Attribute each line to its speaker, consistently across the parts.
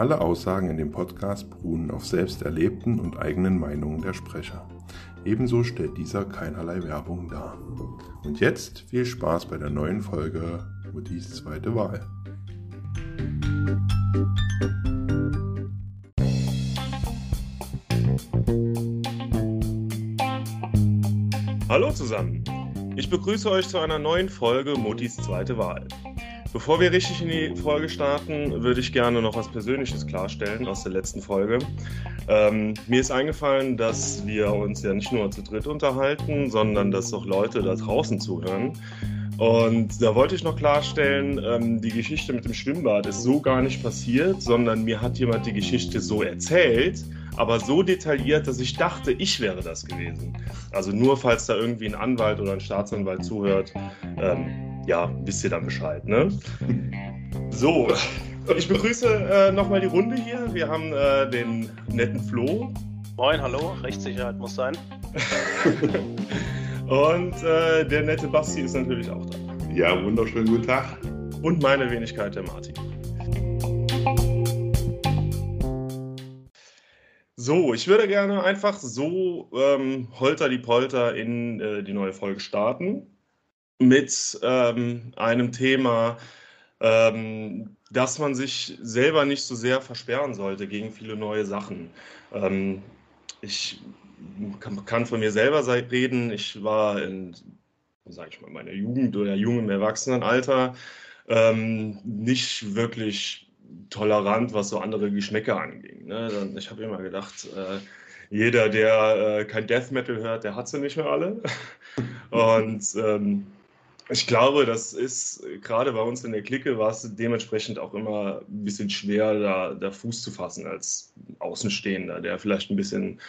Speaker 1: Alle Aussagen in dem Podcast beruhen auf selbst erlebten und eigenen Meinungen der Sprecher. Ebenso stellt dieser keinerlei Werbung dar. Und jetzt viel Spaß bei der neuen Folge Muttis zweite Wahl.
Speaker 2: Hallo zusammen. Ich begrüße euch zu einer neuen Folge Muttis zweite Wahl. Bevor wir richtig in die Folge starten, würde ich gerne noch was Persönliches klarstellen aus der letzten Folge. Ähm, mir ist eingefallen, dass wir uns ja nicht nur zu dritt unterhalten, sondern dass auch Leute da draußen zuhören. Und da wollte ich noch klarstellen, ähm, die Geschichte mit dem Schwimmbad ist so gar nicht passiert, sondern mir hat jemand die Geschichte so erzählt, aber so detailliert, dass ich dachte, ich wäre das gewesen. Also nur falls da irgendwie ein Anwalt oder ein Staatsanwalt zuhört, ähm, ja, wisst ihr dann Bescheid, ne? So, ich begrüße äh, nochmal die Runde hier. Wir haben äh, den netten Flo.
Speaker 3: Moin, hallo, Rechtssicherheit muss sein.
Speaker 2: Und äh, der nette Basti ist natürlich auch da.
Speaker 1: Ja, wunderschönen guten Tag.
Speaker 2: Und meine Wenigkeit, der Martin. So, ich würde gerne einfach so ähm, holter die Polter in äh, die neue Folge starten mit ähm, einem Thema, ähm, dass man sich selber nicht so sehr versperren sollte gegen viele neue Sachen. Ähm, ich kann, von mir selber reden. Ich war in, sage ich mal, meiner Jugend oder jungem Erwachsenenalter ähm, nicht wirklich tolerant, was so andere Geschmäcker anging. Ne? Ich habe immer gedacht, äh, jeder, der äh, kein Death Metal hört, der hat sie nicht mehr alle. Und ähm, ich glaube, das ist gerade bei uns in der Clique war es dementsprechend auch immer ein bisschen schwer, da, da Fuß zu fassen als Außenstehender, der vielleicht ein bisschen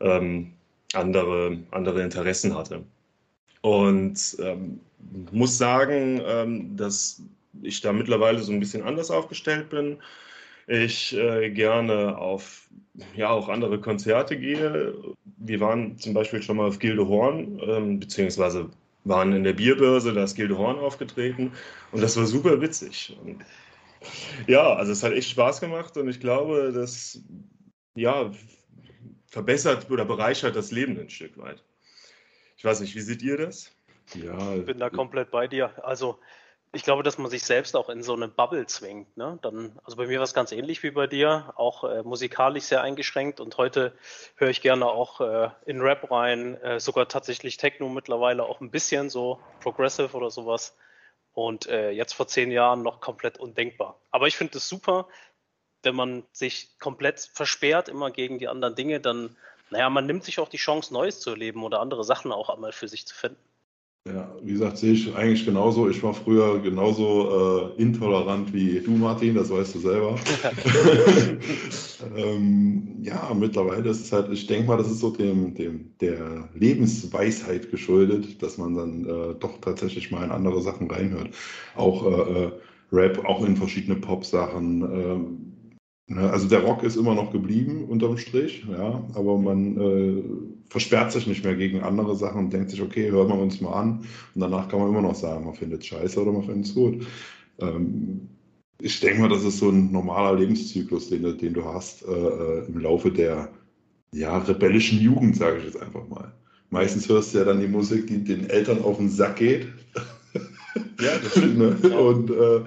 Speaker 2: ähm, andere, andere Interessen hatte. Und ähm, muss sagen, ähm, dass ich da mittlerweile so ein bisschen anders aufgestellt bin. Ich äh, gerne auf ja auch andere Konzerte gehe. Wir waren zum Beispiel schon mal auf Gilde Horn, ähm, beziehungsweise waren in der Bierbörse, da ist Gilde Horn aufgetreten und das war super witzig. Und ja, also es hat echt Spaß gemacht und ich glaube, das ja, verbessert oder bereichert das Leben ein Stück weit. Ich weiß nicht, wie seht ihr das?
Speaker 3: Ja, ich bin da komplett bei dir. Also ich glaube, dass man sich selbst auch in so eine Bubble zwingt. Ne? Dann, also bei mir war es ganz ähnlich wie bei dir, auch äh, musikalisch sehr eingeschränkt und heute höre ich gerne auch äh, in Rap rein, äh, sogar tatsächlich Techno mittlerweile auch ein bisschen so Progressive oder sowas. Und äh, jetzt vor zehn Jahren noch komplett undenkbar. Aber ich finde es super, wenn man sich komplett versperrt immer gegen die anderen Dinge, dann, naja, man nimmt sich auch die Chance, Neues zu erleben oder andere Sachen auch einmal für sich zu finden.
Speaker 1: Ja, wie gesagt, sehe ich eigentlich genauso. Ich war früher genauso äh, intolerant wie du, Martin, das weißt du selber. ähm, ja, mittlerweile ist es halt, ich denke mal, das ist so dem, dem, der Lebensweisheit geschuldet, dass man dann äh, doch tatsächlich mal in andere Sachen reinhört. Auch äh, äh Rap, auch in verschiedene Pop-Sachen. Ne, also der Rock ist immer noch geblieben unterm Strich, ja, aber man äh, versperrt sich nicht mehr gegen andere Sachen und denkt sich, okay, hören wir uns mal an. Und danach kann man immer noch sagen, man findet es scheiße oder man findet es gut. Ähm, ich denke mal, das ist so ein normaler Lebenszyklus, den, den du hast äh, äh, im Laufe der ja, rebellischen Jugend, sage ich jetzt einfach mal. Meistens hörst du ja dann die Musik, die den Eltern auf den Sack geht. Ja, das stimmt. ne? Und äh,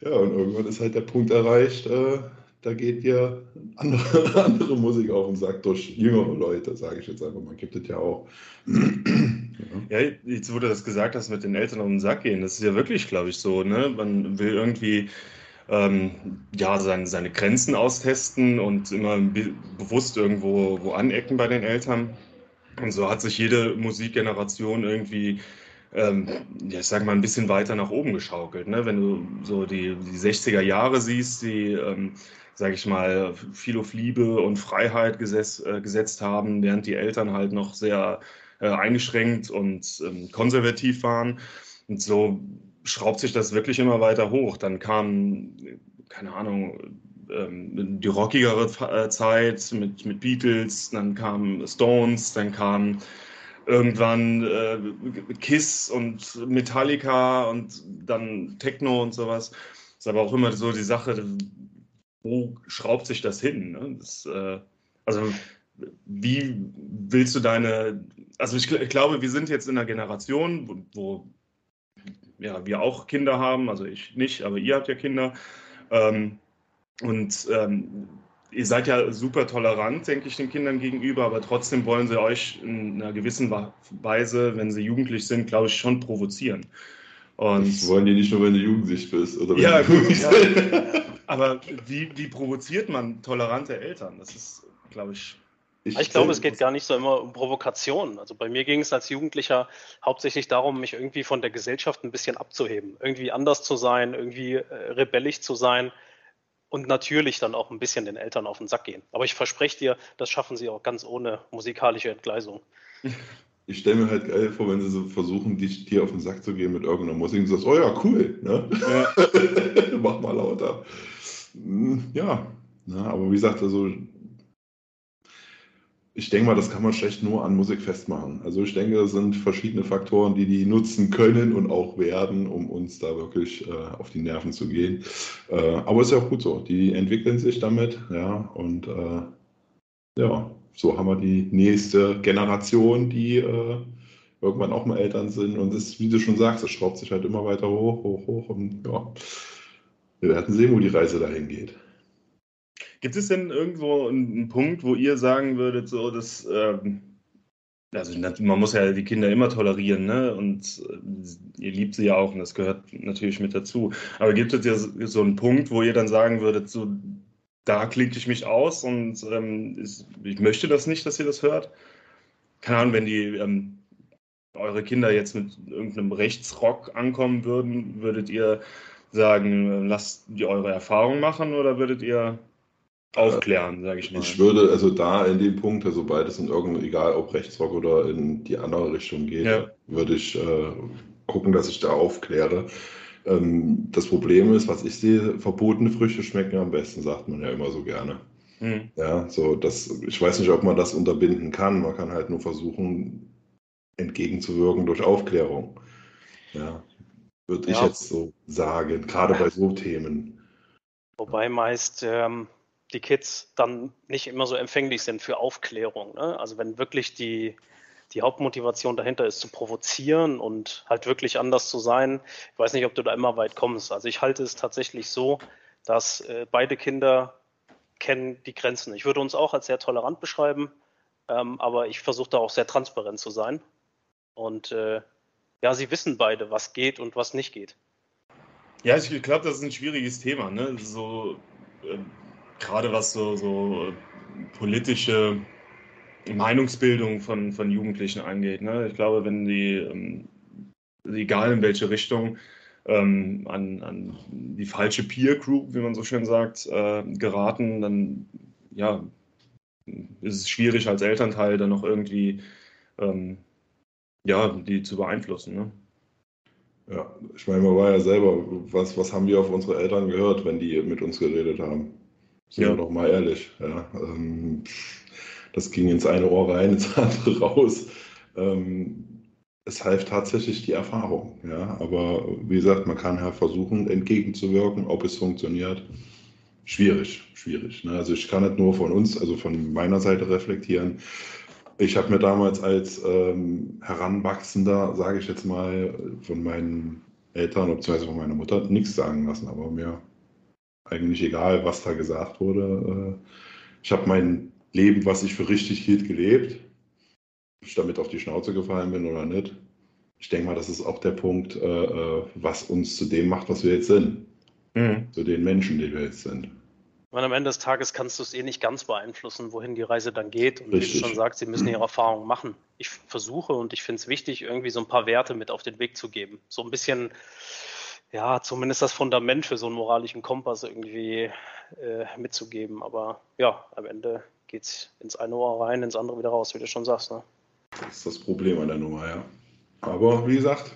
Speaker 1: ja, und irgendwann ist halt der Punkt erreicht, äh, da geht dir andere, andere Musik auf den Sack durch jüngere Leute, sage ich jetzt einfach mal. Gibt es ja auch.
Speaker 2: ja. jetzt wurde das gesagt hast mit den Eltern auf den Sack gehen. Das ist ja wirklich, glaube ich, so. Ne? Man will irgendwie ähm, ja, seine, seine Grenzen austesten und immer be bewusst irgendwo wo anecken bei den Eltern. Und so hat sich jede Musikgeneration irgendwie ähm, ja, ich sag mal, ein bisschen weiter nach oben geschaukelt. Ne? Wenn du so die, die 60er Jahre siehst, die ähm, sage ich mal, viel auf Liebe und Freiheit gesetz, äh, gesetzt haben, während die Eltern halt noch sehr äh, eingeschränkt und ähm, konservativ waren. Und so schraubt sich das wirklich immer weiter hoch. Dann kam, keine Ahnung, ähm, die rockigere äh, Zeit mit, mit Beatles, dann kam Stones, dann kam irgendwann äh, Kiss und Metallica und dann Techno und sowas. Ist aber auch immer so die Sache, wo schraubt sich das hin? Ne? Das, äh, also wie willst du deine, also ich, ich, glaube, wir sind jetzt in einer Generation, wo, wo, ja, wir auch Kinder haben, also ich nicht, aber ihr habt ja Kinder. Ähm, und ähm, ihr seid ja super tolerant, denke ich, den Kindern gegenüber, aber trotzdem wollen sie euch in einer gewissen Weise, wenn sie jugendlich sind, glaube ich, schon provozieren.
Speaker 1: Und das wollen die nicht nur, wenn du jugendlich bist. Oder
Speaker 2: ja,
Speaker 1: gut.
Speaker 2: Ja. aber wie, wie provoziert man tolerante Eltern? Das ist, glaube ich,
Speaker 3: ich, ich glaube, es geht gar nicht so immer um Provokation. Also bei mir ging es als Jugendlicher hauptsächlich darum, mich irgendwie von der Gesellschaft ein bisschen abzuheben, irgendwie anders zu sein, irgendwie äh, rebellisch zu sein und natürlich dann auch ein bisschen den Eltern auf den Sack gehen. Aber ich verspreche dir, das schaffen sie auch ganz ohne musikalische Entgleisung.
Speaker 1: Ich stelle mir halt geil vor, wenn sie so versuchen, dich, dir auf den Sack zu gehen mit irgendeiner Musik und du sagst, oh ja, cool, ne? Ja. Mach mal lauter. Hm, ja, na, aber wie gesagt, also ich denke mal, das kann man schlecht nur an Musik festmachen. Also ich denke, es sind verschiedene Faktoren, die die nutzen können und auch werden, um uns da wirklich äh, auf die Nerven zu gehen. Äh, aber ist ja auch gut so. Die entwickeln sich damit, ja, und äh, ja, so haben wir die nächste Generation, die äh, irgendwann auch mal Eltern sind. Und das, wie du schon sagst, es schraubt sich halt immer weiter hoch, hoch, hoch. Und ja, wir werden sehen, wo die Reise dahin geht.
Speaker 2: Gibt es denn irgendwo einen Punkt, wo ihr sagen würdet, so dass, ähm, also man muss ja die Kinder immer tolerieren, ne? Und äh, ihr liebt sie ja auch und das gehört natürlich mit dazu. Aber gibt es ja so einen Punkt, wo ihr dann sagen würdet, so da klinke ich mich aus und ähm, ist, ich möchte das nicht, dass ihr das hört? Keine Ahnung, wenn die ähm, eure Kinder jetzt mit irgendeinem Rechtsrock ankommen würden, würdet ihr sagen, lasst die eure Erfahrung machen oder würdet ihr aufklären, sage ich mal.
Speaker 1: Ich würde also da in dem Punkt, also beides in irgendeinem, egal ob Rechtsrock oder in die andere Richtung geht, ja. würde ich äh, gucken, dass ich da aufkläre. Ähm, das Problem ist, was ich sehe, verbotene Früchte schmecken am besten, sagt man ja immer so gerne. Mhm. Ja, so das, ich weiß nicht, ob man das unterbinden kann. Man kann halt nur versuchen, entgegenzuwirken durch Aufklärung. Ja, würde ja. ich jetzt so sagen, gerade bei so Themen.
Speaker 3: Wobei meist ähm, die Kids dann nicht immer so empfänglich sind für Aufklärung. Ne? Also wenn wirklich die, die Hauptmotivation dahinter ist, zu provozieren und halt wirklich anders zu sein. Ich weiß nicht, ob du da immer weit kommst. Also ich halte es tatsächlich so, dass äh, beide Kinder kennen die Grenzen. Ich würde uns auch als sehr tolerant beschreiben, ähm, aber ich versuche da auch sehr transparent zu sein. Und äh, ja, sie wissen beide, was geht und was nicht geht.
Speaker 2: Ja, ich glaube, das ist ein schwieriges Thema. Ne? So, äh, gerade was so, so politische Meinungsbildung von, von Jugendlichen angeht. Ne? Ich glaube, wenn die, ähm, egal in welche Richtung, ähm, an, an die falsche Peer Group, wie man so schön sagt, äh, geraten, dann ja, ist es schwierig als Elternteil dann noch irgendwie ähm, ja, die zu beeinflussen. Ne?
Speaker 1: Ja, ich meine, man war ja selber, was, was haben wir auf unsere Eltern gehört, wenn die mit uns geredet haben? Sind ja. wir doch mal ehrlich. Ja, ähm, das ging ins eine Ohr rein, ins andere raus. Ähm, es half tatsächlich die Erfahrung. Ja, aber wie gesagt, man kann ja versuchen, entgegenzuwirken, ob es funktioniert. Schwierig, schwierig. Ne? Also ich kann nicht nur von uns, also von meiner Seite reflektieren. Ich habe mir damals als ähm, Heranwachsender, sage ich jetzt mal, von meinen Eltern bzw. von meiner Mutter nichts sagen lassen, aber mir eigentlich egal, was da gesagt wurde. Äh, ich habe mein Leben, was ich für richtig hielt, gelebt. Ob ich damit auf die Schnauze gefallen bin oder nicht. Ich denke mal, das ist auch der Punkt, äh, äh, was uns zu dem macht, was wir jetzt sind. Mhm. Zu den Menschen, die wir jetzt sind.
Speaker 3: Und am Ende des Tages kannst du es eh nicht ganz beeinflussen, wohin die Reise dann geht. Und Richtig. wie du schon sagst, sie müssen ihre Erfahrungen machen. Ich versuche und ich finde es wichtig, irgendwie so ein paar Werte mit auf den Weg zu geben. So ein bisschen ja, zumindest das Fundament für so einen moralischen Kompass irgendwie äh, mitzugeben. Aber ja, am Ende geht es ins eine Ohr rein, ins andere wieder raus, wie du schon sagst. Ne?
Speaker 1: Das ist das Problem an der Nummer, ja. Aber wie gesagt,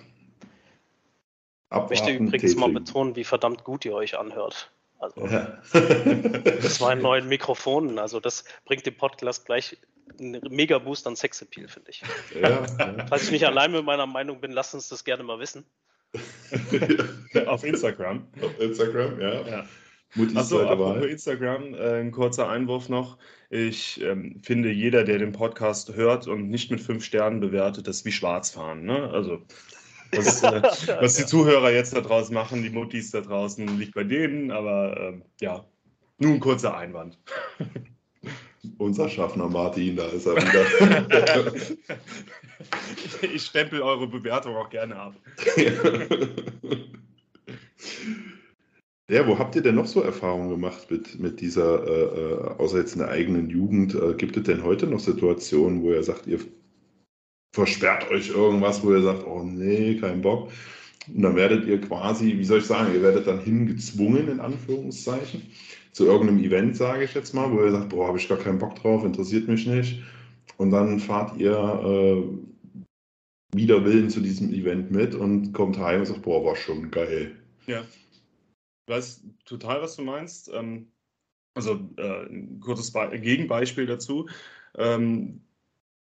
Speaker 3: abwarten, Ich möchte übrigens tätigen. mal betonen, wie verdammt gut ihr euch anhört. Also, ja. das war ein neuen Mikrofonen. Also, das bringt dem Podcast gleich einen mega Boost an Sexappeal, finde ich. Ja, ja. Falls ich nicht allein mit meiner Meinung bin, lasst uns das gerne mal wissen.
Speaker 2: Auf Instagram.
Speaker 1: Auf Instagram, ja. ja.
Speaker 2: Achso, apropos Instagram, äh, ein kurzer Einwurf noch. Ich ähm, finde, jeder, der den Podcast hört und nicht mit fünf Sternen bewertet, das ist wie Schwarzfahren. Ne? Also, was, äh, was die Zuhörer jetzt da draußen machen, die Muttis da draußen, liegt bei denen, aber äh, ja, nur ein kurzer Einwand.
Speaker 1: Unser Schaffner Martin, da ist er wieder.
Speaker 2: ich stempel eure Bewertung auch gerne ab.
Speaker 1: Ja, wo habt ihr denn noch so Erfahrungen gemacht mit, mit dieser, äh, äh, außer jetzt in der eigenen Jugend, äh, gibt es denn heute noch Situationen, wo ihr sagt, ihr versperrt euch irgendwas, wo ihr sagt, oh nee, kein Bock. Und dann werdet ihr quasi, wie soll ich sagen, ihr werdet dann hingezwungen, in Anführungszeichen, zu irgendeinem Event, sage ich jetzt mal, wo ihr sagt, boah, habe ich gar keinen Bock drauf, interessiert mich nicht. Und dann fahrt ihr äh, wider Willen zu diesem Event mit und kommt heim und sagt, boah, war schon geil.
Speaker 2: Ja. Weiß total, was du meinst. Ähm, also äh, ein kurzes Be Gegenbeispiel dazu. Ähm,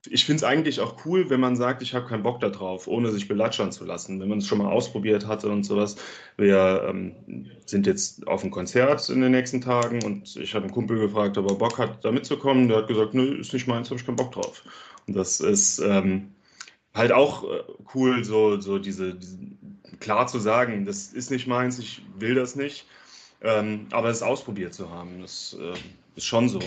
Speaker 2: ich finde es eigentlich auch cool, wenn man sagt, ich habe keinen Bock darauf, ohne sich belatschern zu lassen. Wenn man es schon mal ausprobiert hatte und sowas. Wir ähm, sind jetzt auf einem Konzert in den nächsten Tagen und ich habe einen Kumpel gefragt, ob er Bock hat, da mitzukommen. Der hat gesagt, nö, ist nicht meins, habe ich keinen Bock drauf. Und das ist ähm, halt auch äh, cool, so, so diese, diese, klar zu sagen, das ist nicht meins, ich will das nicht. Ähm, aber es ausprobiert zu haben, das äh, ist schon so.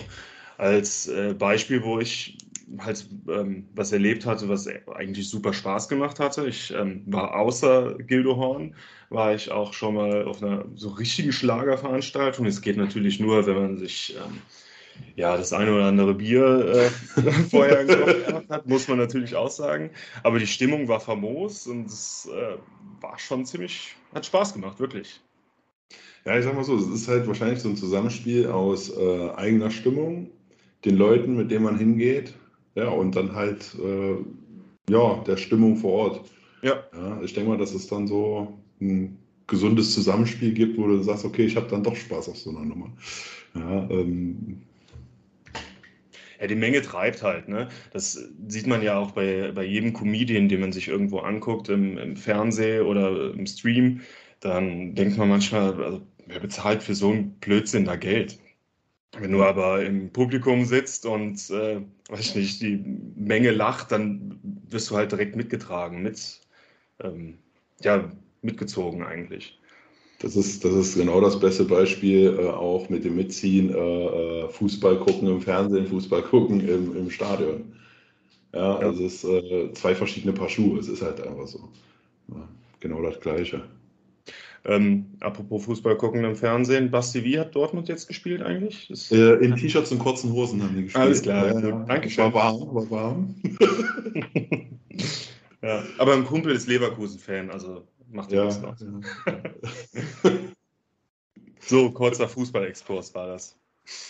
Speaker 2: Als äh, Beispiel, wo ich halt ähm, was erlebt hatte, was eigentlich super Spaß gemacht hatte. Ich ähm, war außer Gildohorn, war ich auch schon mal auf einer so richtigen Schlagerveranstaltung. Es geht natürlich nur, wenn man sich ähm, ja, das eine oder andere Bier äh, vorher gehabt hat, muss man natürlich auch sagen. Aber die Stimmung war famos und es äh, war schon ziemlich, hat Spaß gemacht, wirklich.
Speaker 1: Ja, ich sag mal so, es ist halt wahrscheinlich so ein Zusammenspiel aus äh, eigener Stimmung, den Leuten, mit denen man hingeht, ja, und dann halt, äh, ja, der Stimmung vor Ort. Ja. ja ich denke mal, dass es dann so ein gesundes Zusammenspiel gibt, wo du sagst, okay, ich habe dann doch Spaß auf so einer Nummer. Ja, ähm,
Speaker 2: ja, die Menge treibt halt. Ne? Das sieht man ja auch bei, bei jedem Comedian, den man sich irgendwo anguckt, im, im Fernsehen oder im Stream. Dann denkt man manchmal, also, wer bezahlt für so einen Blödsinn da Geld? Wenn du aber im Publikum sitzt und, äh, weiß ich nicht, die Menge lacht, dann wirst du halt direkt mitgetragen, mit, ähm, ja, mitgezogen eigentlich.
Speaker 1: Das ist, das ist genau das beste Beispiel, äh, auch mit dem Mitziehen, äh, äh Fußball gucken im Fernsehen, Fußball gucken im, im Stadion. Ja. Also es ist äh, zwei verschiedene Paar Schuhe, es ist halt einfach so. Ja, genau das Gleiche.
Speaker 2: Ähm, apropos Fußball gucken im Fernsehen, Basti, wie hat Dortmund jetzt gespielt eigentlich?
Speaker 1: Äh, in T-Shirts und kurzen Hosen haben die gespielt.
Speaker 2: Alles klar, ja, ja. Dankeschön.
Speaker 1: War warm, war warm.
Speaker 2: ja, aber ein Kumpel ist Leverkusen-Fan, also macht ja was aus. so, kurzer Fußball-Exkurs war das.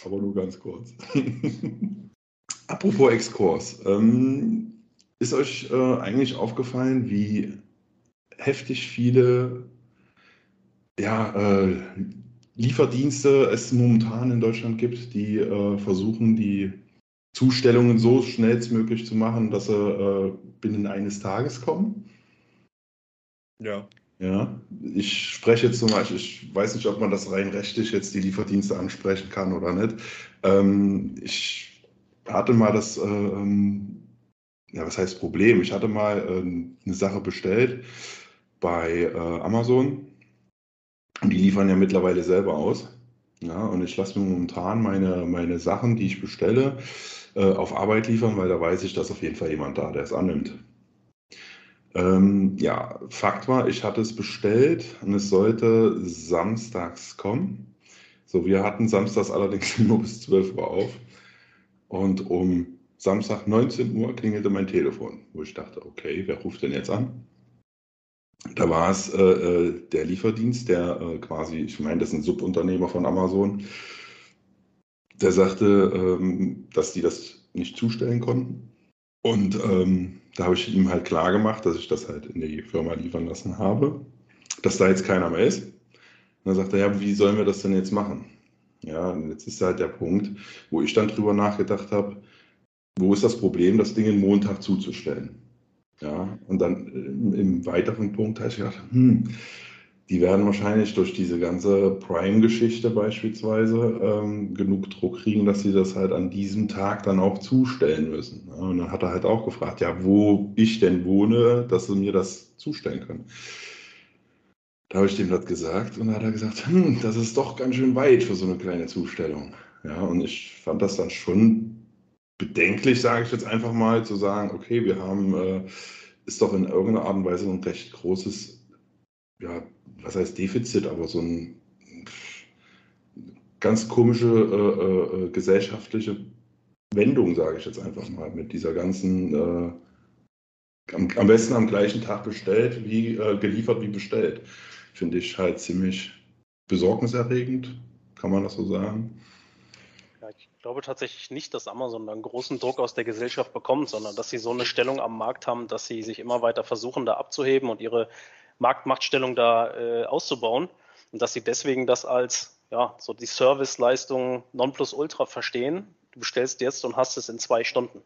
Speaker 1: Aber nur ganz kurz. Apropos Exkurs. Ähm, ist euch äh, eigentlich aufgefallen, wie heftig viele ja, äh, Lieferdienste es momentan in Deutschland gibt, die äh, versuchen, die Zustellungen so schnellstmöglich zu machen, dass sie äh, binnen eines Tages kommen?
Speaker 2: Ja.
Speaker 1: Ja, ich spreche jetzt zum Beispiel, ich weiß nicht, ob man das rein rechtlich jetzt die Lieferdienste ansprechen kann oder nicht. Ähm, ich hatte mal das, äh, ähm, ja, was heißt Problem? Ich hatte mal äh, eine Sache bestellt bei äh, Amazon und die liefern ja mittlerweile selber aus. Ja, und ich lasse mir momentan meine, meine Sachen, die ich bestelle, äh, auf Arbeit liefern, weil da weiß ich, dass auf jeden Fall jemand da, der es annimmt. Ähm, ja, Fakt war, ich hatte es bestellt und es sollte samstags kommen. So, wir hatten samstags allerdings nur bis 12 Uhr auf. Und um Samstag 19 Uhr klingelte mein Telefon, wo ich dachte, okay, wer ruft denn jetzt an? Da war es äh, äh der Lieferdienst, der äh, quasi, ich meine, das ist ein Subunternehmer von Amazon, der sagte, ähm, dass die das nicht zustellen konnten. Und ähm, da habe ich ihm halt klar gemacht, dass ich das halt in die Firma liefern lassen habe, dass da jetzt keiner mehr ist. Und dann sagt er, ja, wie sollen wir das denn jetzt machen? Ja, und jetzt ist halt der Punkt, wo ich dann drüber nachgedacht habe, wo ist das Problem, das Ding einen Montag zuzustellen? Ja, und dann im, im weiteren Punkt habe ich gedacht, hm, die werden wahrscheinlich durch diese ganze Prime-Geschichte beispielsweise ähm, genug Druck kriegen, dass sie das halt an diesem Tag dann auch zustellen müssen. Und dann hat er halt auch gefragt, ja, wo ich denn wohne, dass sie mir das zustellen können. Da habe ich dem das gesagt und da hat er gesagt, hm, das ist doch ganz schön weit für so eine kleine Zustellung. Ja, und ich fand das dann schon bedenklich, sage ich jetzt einfach mal, zu sagen, okay, wir haben, äh, ist doch in irgendeiner Art und Weise ein recht großes, ja, was heißt Defizit, aber so ein ganz komische äh, äh, gesellschaftliche Wendung, sage ich jetzt einfach mal, mit dieser ganzen, äh, am, am, besten am gleichen Tag bestellt, wie äh, geliefert wie bestellt. Finde ich halt ziemlich besorgniserregend, kann man das so sagen.
Speaker 3: Ich glaube tatsächlich nicht, dass Amazon einen großen Druck aus der Gesellschaft bekommt, sondern dass sie so eine Stellung am Markt haben, dass sie sich immer weiter versuchen, da abzuheben und ihre Marktmachtstellung da äh, auszubauen und dass sie deswegen das als ja, so die Serviceleistung Nonplusultra verstehen. Du bestellst jetzt und hast es in zwei Stunden.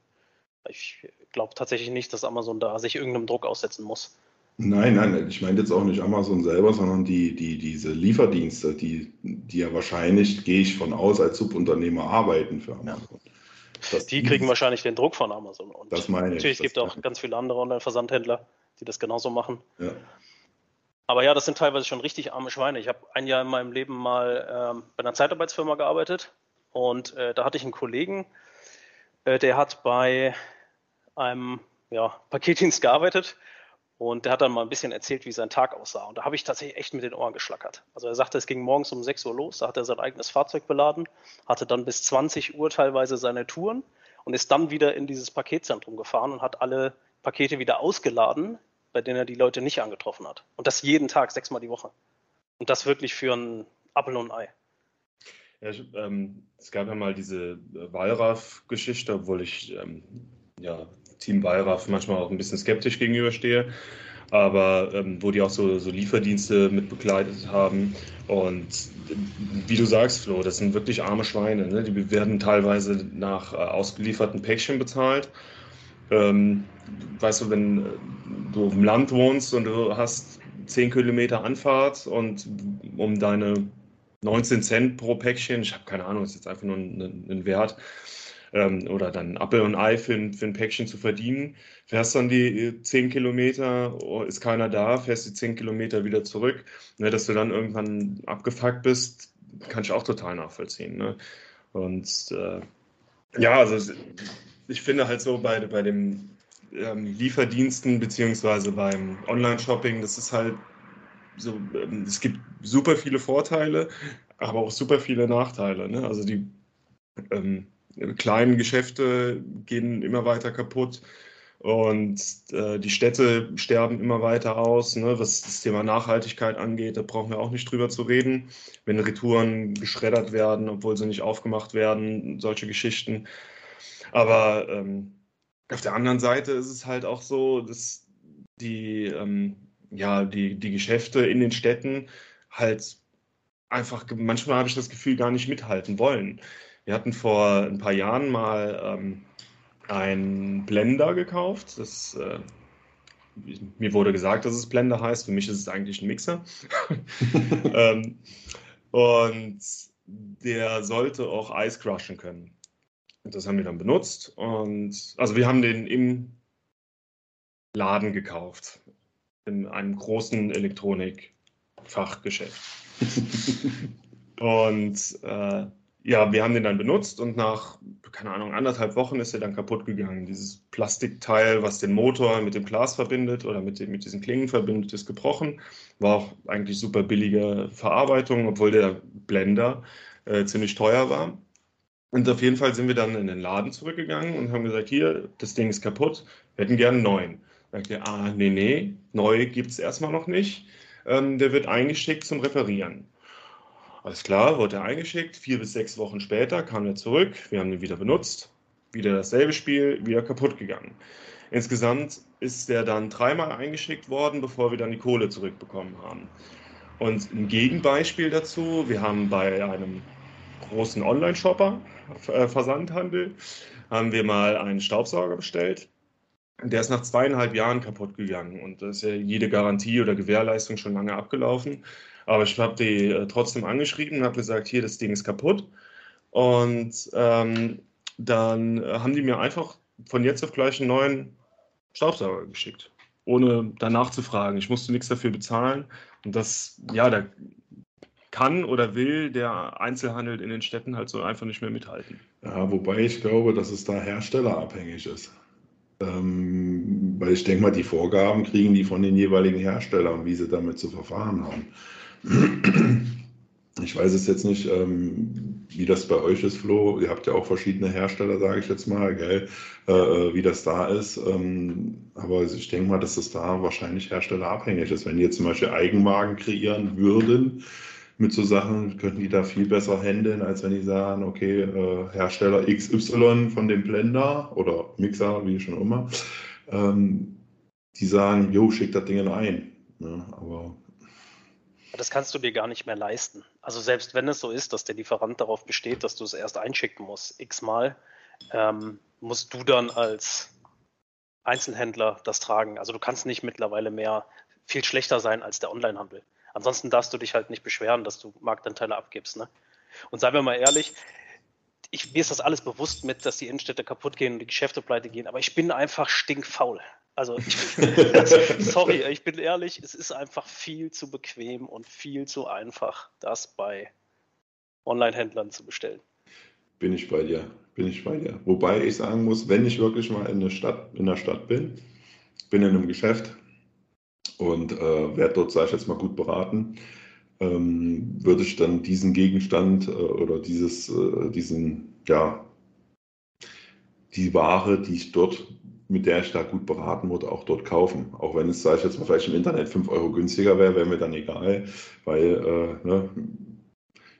Speaker 3: Ich glaube tatsächlich nicht, dass Amazon da sich irgendeinem Druck aussetzen muss.
Speaker 1: Nein, nein, ich meine jetzt auch nicht Amazon selber, sondern die, die, diese Lieferdienste, die, die ja wahrscheinlich, gehe ich von aus, als Subunternehmer arbeiten für Amazon.
Speaker 3: Das, die kriegen wahrscheinlich den Druck von Amazon.
Speaker 1: Und das meine
Speaker 3: ich. Natürlich, es gibt auch ganz viele andere Online-Versandhändler, die das genauso machen. Ja. Aber ja, das sind teilweise schon richtig arme Schweine. Ich habe ein Jahr in meinem Leben mal ähm, bei einer Zeitarbeitsfirma gearbeitet und äh, da hatte ich einen Kollegen, äh, der hat bei einem ja, Paketdienst gearbeitet und der hat dann mal ein bisschen erzählt, wie sein Tag aussah. Und da habe ich tatsächlich echt mit den Ohren geschlackert. Also er sagte, es ging morgens um 6 Uhr los, da hat er sein eigenes Fahrzeug beladen, hatte dann bis 20 Uhr teilweise seine Touren und ist dann wieder in dieses Paketzentrum gefahren und hat alle Pakete wieder ausgeladen, bei denen er die Leute nicht angetroffen hat. Und das jeden Tag, sechsmal die Woche. Und das wirklich für ein Apfel und ein Ei.
Speaker 2: Ja, ich, ähm, es gab ja mal diese Wallraff-Geschichte, obwohl ich ähm, ja, Team Wallraff manchmal auch ein bisschen skeptisch gegenüberstehe, aber ähm, wo die auch so, so Lieferdienste mit begleitet haben. Und wie du sagst, Flo, das sind wirklich arme Schweine. Ne? Die werden teilweise nach äh, ausgelieferten Päckchen bezahlt. Ähm, weißt du, wenn äh, du im Land wohnst und du hast 10 Kilometer Anfahrt und um deine 19 Cent pro Päckchen, ich habe keine Ahnung, ist jetzt einfach nur ein, ein Wert, ähm, oder dann Apfel und Ei für ein, für ein Päckchen zu verdienen. Fährst dann die 10 äh, Kilometer, oh, ist keiner da, fährst die 10 Kilometer wieder zurück. Ne, dass du dann irgendwann abgefuckt bist, kann ich auch total nachvollziehen. Ne? Und äh, ja, also ich finde halt so bei, bei dem ähm, Lieferdiensten beziehungsweise beim Online-Shopping, das ist halt so, ähm, es gibt super viele Vorteile, aber auch super viele Nachteile. Ne? Also die ähm, kleinen Geschäfte gehen immer weiter kaputt und äh, die Städte sterben immer weiter aus. Ne? Was das Thema Nachhaltigkeit angeht, da brauchen wir auch nicht drüber zu reden. Wenn Retouren geschreddert werden, obwohl sie nicht aufgemacht werden, solche Geschichten. Aber ähm, auf der anderen Seite ist es halt auch so, dass die, ähm, ja, die, die Geschäfte in den Städten halt einfach, manchmal habe ich das Gefühl, gar nicht mithalten wollen. Wir hatten vor ein paar Jahren mal ähm, einen Blender gekauft. Das, äh, mir wurde gesagt, dass es Blender heißt. Für mich ist es eigentlich ein Mixer. ähm, und der sollte auch Eis crushen können. Und das haben wir dann benutzt. Und also wir haben den im Laden gekauft. In einem großen Elektronikfachgeschäft. und äh, ja, wir haben den dann benutzt und nach, keine Ahnung, anderthalb Wochen ist er dann kaputt gegangen. Dieses Plastikteil, was den Motor mit dem Glas verbindet oder mit, dem, mit diesen Klingen verbindet, ist gebrochen. War auch eigentlich super billige Verarbeitung, obwohl der Blender äh, ziemlich teuer war. Und auf jeden Fall sind wir dann in den Laden zurückgegangen und haben gesagt, hier, das Ding ist kaputt, wir hätten gerne einen neuen. Sagt er, ah, nee, nee, neu gibt es erstmal noch nicht. Ähm, der wird eingeschickt zum Reparieren. Alles klar, wurde er eingeschickt. Vier bis sechs Wochen später kam er zurück. Wir haben ihn wieder benutzt. Wieder dasselbe Spiel, wieder kaputt gegangen. Insgesamt ist er dann dreimal eingeschickt worden, bevor wir dann die Kohle zurückbekommen haben. Und ein Gegenbeispiel dazu, wir haben bei einem großen Online-Shopper, äh, Versandhandel, haben wir mal einen Staubsauger bestellt. der ist nach zweieinhalb Jahren kaputt gegangen und da ist ja jede Garantie oder Gewährleistung schon lange abgelaufen. Aber ich habe die äh, trotzdem angeschrieben und habe gesagt, hier, das Ding ist kaputt. Und ähm, dann haben die mir einfach von jetzt auf gleich einen neuen Staubsauger geschickt, ohne danach zu fragen. Ich musste nichts dafür bezahlen. Und das, ja, da kann oder will der Einzelhandel in den Städten halt so einfach nicht mehr mithalten.
Speaker 1: Ja, wobei ich glaube, dass es da herstellerabhängig ist. Ähm, weil ich denke mal, die Vorgaben kriegen die von den jeweiligen Herstellern, wie sie damit zu verfahren haben. Ich weiß es jetzt nicht, ähm, wie das bei euch ist, Flo. Ihr habt ja auch verschiedene Hersteller, sage ich jetzt mal, gell? Äh, äh, wie das da ist. Ähm, aber ich denke mal, dass es da wahrscheinlich herstellerabhängig ist. Wenn die jetzt zum Beispiel Eigenmarken kreieren würden mit so Sachen, könnten die da viel besser handeln, als wenn die sagen, okay, äh, Hersteller XY von dem Blender oder Mixer, wie schon immer, ähm, die sagen, jo, schick das Ding ein. Ja, aber
Speaker 3: das kannst du dir gar nicht mehr leisten. Also selbst wenn es so ist, dass der Lieferant darauf besteht, dass du es erst einschicken musst, x-mal, ähm, musst du dann als Einzelhändler das tragen. Also du kannst nicht mittlerweile mehr viel schlechter sein als der Onlinehandel. Ansonsten darfst du dich halt nicht beschweren, dass du Marktanteile abgibst. Ne? Und seien wir mal ehrlich, ich, mir ist das alles bewusst mit, dass die Innenstädte kaputt gehen und die Geschäfte pleite gehen, aber ich bin einfach stinkfaul. Also, ich, sorry, ich bin ehrlich, es ist einfach viel zu bequem und viel zu einfach, das bei Online-Händlern zu bestellen.
Speaker 1: Bin ich bei dir, bin ich bei dir. Wobei ich sagen muss, wenn ich wirklich mal in der Stadt, in der Stadt bin, bin in einem Geschäft und äh, werde dort, sage ich jetzt mal, gut beraten, ähm, würde ich dann diesen Gegenstand äh, oder dieses, äh, diesen, ja, die Ware, die ich dort mit der ich da gut beraten wurde, auch dort kaufen. Auch wenn es, sage ich jetzt mal, vielleicht im Internet 5 Euro günstiger wäre, wäre mir dann egal, weil, äh, ne,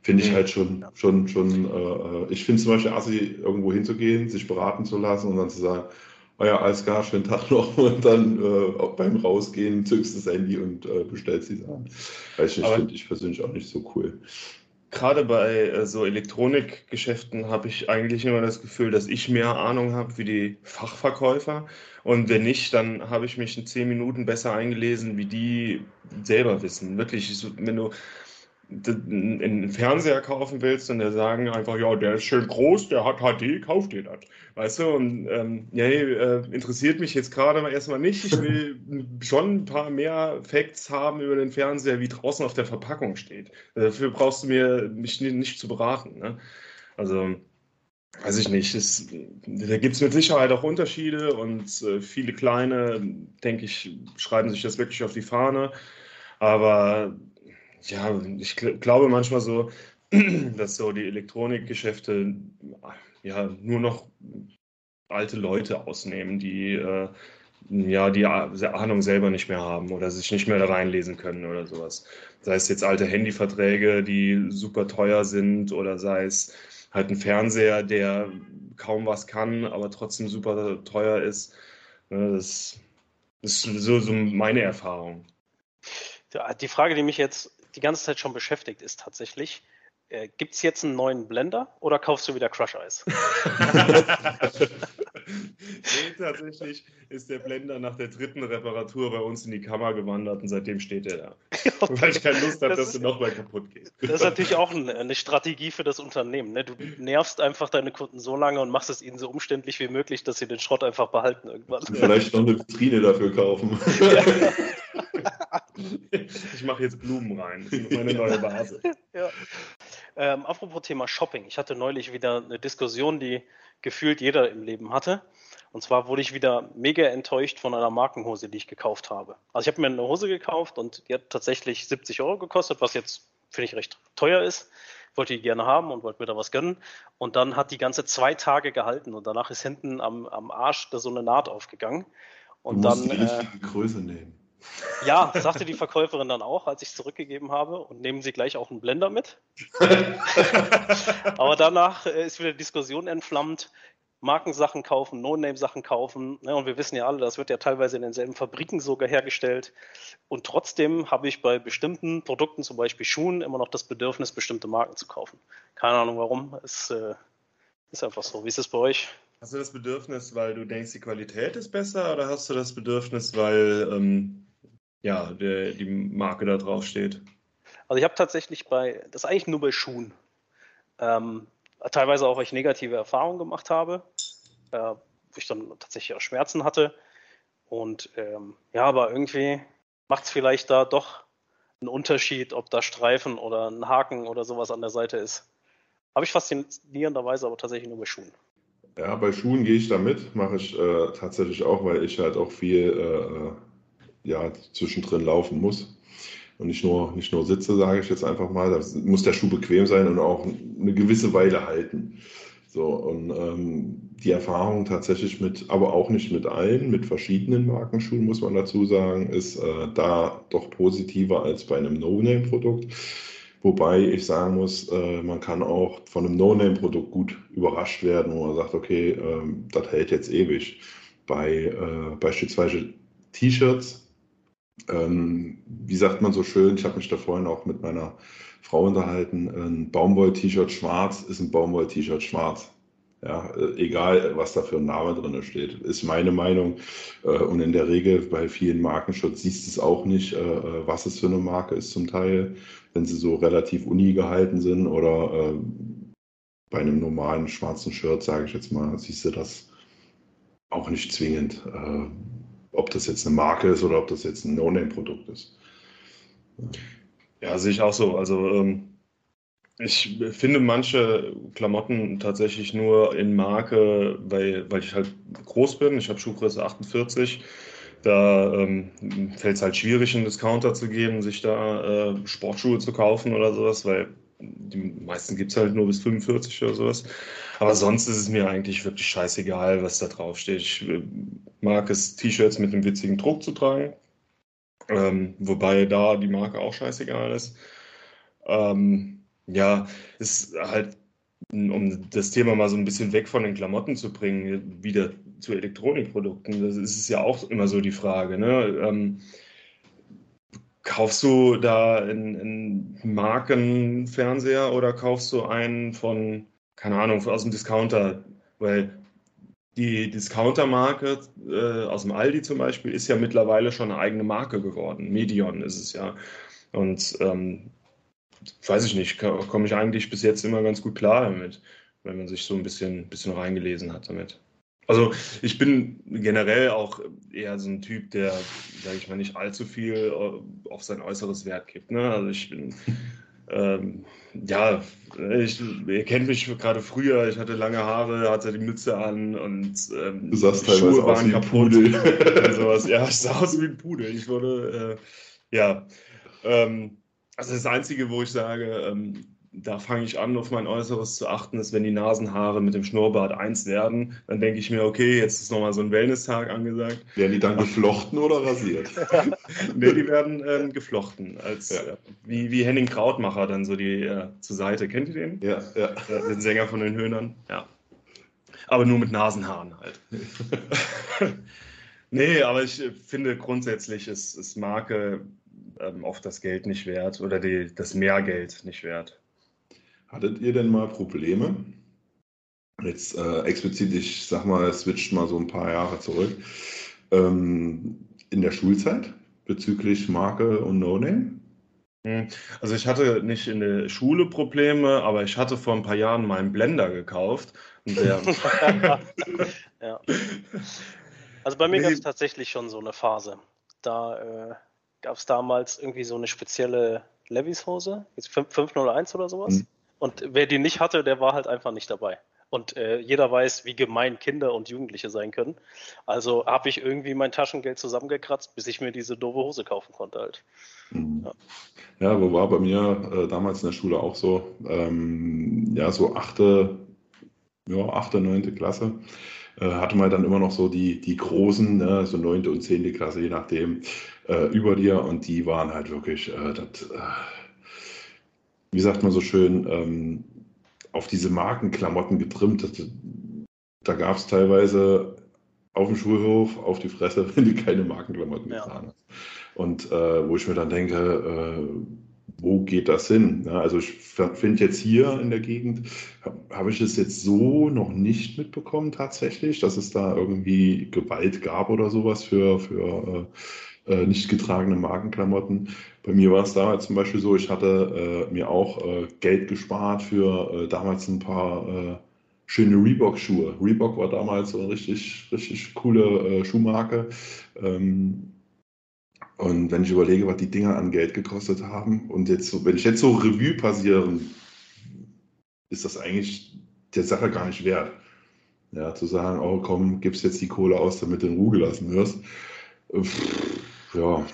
Speaker 1: finde ich halt schon, schon, schon, äh, ich finde zum Beispiel assi, irgendwo hinzugehen, sich beraten zu lassen und dann zu sagen, oh ja, alles klar, schönen Tag noch und dann äh, beim Rausgehen zückst das Handy und äh, bestellst die Sachen. Weiß nicht, finde ich persönlich auch nicht so cool
Speaker 2: gerade bei äh, so Elektronikgeschäften habe ich eigentlich immer das Gefühl, dass ich mehr Ahnung habe wie die Fachverkäufer. Und wenn nicht, dann habe ich mich in zehn Minuten besser eingelesen, wie die selber wissen. Wirklich, wenn du einen Fernseher kaufen willst und der sagen einfach, ja, der ist schön groß, der hat HD, kauf dir das. Weißt du, und ähm, ja, äh, interessiert mich jetzt gerade erstmal nicht. Ich will schon ein paar mehr Facts haben über den Fernseher, wie draußen auf der Verpackung steht. Dafür brauchst du mir mich nicht zu beraten. Ne? Also, weiß ich nicht. Es, da gibt es mit Sicherheit auch Unterschiede und äh, viele kleine, denke ich, schreiben sich das wirklich auf die Fahne. Aber ja, ich gl glaube manchmal so, dass so die Elektronikgeschäfte ja nur noch alte Leute ausnehmen, die äh, ja die Ahnung selber nicht mehr haben oder sich nicht mehr da reinlesen können oder sowas. Sei es jetzt alte Handyverträge, die super teuer sind oder sei es halt ein Fernseher, der kaum was kann, aber trotzdem super teuer ist. Ne, das, ist so, so meine Erfahrung.
Speaker 3: Die Frage, die mich jetzt die ganze Zeit schon beschäftigt, ist tatsächlich, äh, gibt es jetzt einen neuen Blender oder kaufst du wieder Crush Eis?
Speaker 2: nee, tatsächlich ist der Blender nach der dritten Reparatur bei uns in die Kammer gewandert und seitdem steht er da. Weil ich keine Lust habe, das dass er nochmal kaputt geht.
Speaker 3: Das ist natürlich auch eine Strategie für das Unternehmen. Ne? Du nervst einfach deine Kunden so lange und machst es ihnen so umständlich wie möglich, dass sie den Schrott einfach behalten irgendwann.
Speaker 1: Vielleicht noch eine Vitrine dafür kaufen.
Speaker 2: ich mache jetzt Blumen rein. Das ist meine neue Vase.
Speaker 3: Ja. Ähm, apropos Thema Shopping. Ich hatte neulich wieder eine Diskussion, die gefühlt jeder im Leben hatte. Und zwar wurde ich wieder mega enttäuscht von einer Markenhose, die ich gekauft habe. Also ich habe mir eine Hose gekauft und die hat tatsächlich 70 Euro gekostet, was jetzt, finde ich, recht teuer ist. Wollte die gerne haben und wollte mir da was gönnen. Und dann hat die ganze zwei Tage gehalten und danach ist hinten am, am Arsch da so eine Naht aufgegangen. Und
Speaker 1: du
Speaker 3: musst
Speaker 1: dann. Die richtige äh, Größe nehmen.
Speaker 3: Ja, sagte die Verkäuferin dann auch, als ich es zurückgegeben habe. Und nehmen Sie gleich auch einen Blender mit. Aber danach äh, ist wieder Diskussion entflammt. Markensachen kaufen, No-Name-Sachen kaufen. Ne? Und wir wissen ja alle, das wird ja teilweise in denselben Fabriken sogar hergestellt. Und trotzdem habe ich bei bestimmten Produkten, zum Beispiel Schuhen, immer noch das Bedürfnis, bestimmte Marken zu kaufen. Keine Ahnung warum. Es äh, ist einfach so. Wie ist es bei euch?
Speaker 2: Hast du das Bedürfnis, weil du denkst, die Qualität ist besser oder hast du das Bedürfnis, weil ähm, ja, der, die Marke da drauf steht?
Speaker 3: Also ich habe tatsächlich bei, das ist eigentlich nur bei Schuhen. Ähm, teilweise auch, weil ich negative Erfahrungen gemacht habe, äh, wo ich dann tatsächlich auch Schmerzen hatte. Und ähm, ja, aber irgendwie macht es vielleicht da doch einen Unterschied, ob da Streifen oder ein Haken oder sowas an der Seite ist. Habe ich faszinierenderweise aber tatsächlich nur bei Schuhen.
Speaker 1: Ja, bei Schuhen gehe ich da mit, mache ich äh, tatsächlich auch, weil ich halt auch viel äh, ja, zwischendrin laufen muss und nicht nur, nicht nur sitze, sage ich jetzt einfach mal. Da muss der Schuh bequem sein und auch eine gewisse Weile halten. So, und ähm, die Erfahrung tatsächlich mit, aber auch nicht mit allen, mit verschiedenen Markenschuhen, muss man dazu sagen, ist äh, da doch positiver als bei einem No-Name-Produkt. Wobei ich sagen muss, äh, man kann auch von einem No-Name-Produkt gut überrascht werden, wo man sagt, okay, äh, das hält jetzt ewig. Bei äh, beispielsweise T-Shirts ähm, wie sagt man so schön, ich habe mich da vorhin auch mit meiner Frau unterhalten, ein Baumwoll-T-Shirt schwarz ist ein Baumwoll-T-Shirt schwarz. Ja, äh, egal, was da für ein Name drin steht, ist meine Meinung. Äh, und in der Regel bei vielen Markenschutz siehst du es auch nicht, äh, was es für eine Marke ist zum Teil, wenn sie so relativ uni gehalten sind oder bei einem normalen schwarzen Shirt, sage ich jetzt mal, siehst du das auch nicht zwingend ob das jetzt eine Marke ist oder ob das jetzt ein No-Name-Produkt ist.
Speaker 2: Ja, sehe ich auch so. Also ähm, ich finde manche Klamotten tatsächlich nur in Marke, weil, weil ich halt groß bin. Ich habe Schuhgröße 48. Da ähm, fällt es halt schwierig, einen Discounter zu geben, sich da äh, Sportschuhe zu kaufen oder sowas, weil die meisten gibt es halt nur bis 45 oder sowas. Aber sonst ist es mir eigentlich wirklich scheißegal, was da drauf steht. Ich äh, mag es, T-Shirts mit einem witzigen Druck zu tragen. Ähm, wobei da die Marke auch scheißegal ist. Ähm, ja, ist halt, um das Thema mal so ein bisschen weg von den Klamotten zu bringen, wieder zu Elektronikprodukten. Das ist ja auch immer so die Frage. Ne? Ähm, Kaufst du da einen, Markenfernseher oder kaufst du einen von, keine Ahnung, aus dem Discounter? Weil die Discounter-Marke äh, aus dem Aldi zum Beispiel ist ja mittlerweile schon eine eigene Marke geworden. Medion ist es ja. Und ähm, weiß ich nicht, komme ich eigentlich bis jetzt immer ganz gut klar damit, wenn man sich so ein bisschen, bisschen reingelesen hat damit. Also ich bin generell auch eher so ein Typ, der, sage ich mal, nicht allzu viel äh, auf sein äußeres Wert gibt. Ne? Also ich bin, ähm, ja, ich, ihr kennt mich gerade früher, ich hatte lange Haare, hatte die Mütze an und
Speaker 1: ähm, du sahst die Schuhe waren kaputt.
Speaker 2: und sowas. Ja, ich sah aus wie ein Pudel. Ich wurde, äh, ja, ähm, also das Einzige, wo ich sage, ähm, da fange ich an, auf mein Äußeres zu achten, ist, wenn die Nasenhaare mit dem Schnurrbart eins werden, dann denke ich mir, okay, jetzt ist nochmal so ein Wellness-Tag angesagt.
Speaker 1: Werden die dann geflochten oder rasiert?
Speaker 2: nee, die werden ähm, geflochten. Als, ja. äh, wie, wie Henning Krautmacher dann so die äh, zur Seite. Kennt ihr den?
Speaker 1: Ja, ja.
Speaker 2: Äh, den Sänger von den Höhnern? Ja. Aber nur mit Nasenhaaren halt. nee, aber ich finde grundsätzlich ist, ist Marke ähm, oft das Geld nicht wert oder die, das Mehrgeld nicht wert.
Speaker 1: Hattet ihr denn mal Probleme? Jetzt äh, explizit, ich sag mal, switcht mal so ein paar Jahre zurück. Ähm, in der Schulzeit bezüglich Marke und No-Name?
Speaker 2: Hm, also ich hatte nicht in der Schule Probleme, aber ich hatte vor ein paar Jahren meinen Blender gekauft. Der
Speaker 3: ja. Also bei mir gab es tatsächlich schon so eine Phase. Da äh, gab es damals irgendwie so eine spezielle Levis-Hose, 501 oder sowas. Und wer die nicht hatte, der war halt einfach nicht dabei. Und äh, jeder weiß, wie gemein Kinder und Jugendliche sein können. Also habe ich irgendwie mein Taschengeld zusammengekratzt, bis ich mir diese doofe Hose kaufen konnte halt.
Speaker 1: Mhm. Ja, ja war bei mir äh, damals in der Schule auch so, ähm, ja, so achte, ja, achte, neunte Klasse äh, hatte man dann immer noch so die, die großen, ne, so neunte und zehnte Klasse, je nachdem, äh, über dir und die waren halt wirklich, äh, das, äh, wie sagt man so schön, ähm, auf diese Markenklamotten getrimmt. Da gab es teilweise auf dem Schulhof auf die Fresse, wenn du keine Markenklamotten ja. getragen hast. Und äh, wo ich mir dann denke, äh, wo geht das hin? Ja, also ich finde jetzt hier in der Gegend, habe hab ich es jetzt so noch nicht mitbekommen tatsächlich, dass es da irgendwie Gewalt gab oder sowas für, für äh, äh nicht getragene Markenklamotten. Bei mir war es damals zum Beispiel so, ich hatte äh, mir auch äh, Geld gespart für äh, damals ein paar äh, schöne Reebok-Schuhe. Reebok war damals so eine richtig, richtig coole Schuhmarke. Ähm, und wenn ich überlege, was die Dinger an Geld gekostet haben und jetzt wenn ich jetzt so Revue passieren, ist das eigentlich der Sache gar nicht wert. Ja, zu sagen, oh komm, gibst jetzt die Kohle aus, damit du in Ruhe gelassen wirst.
Speaker 3: Ja.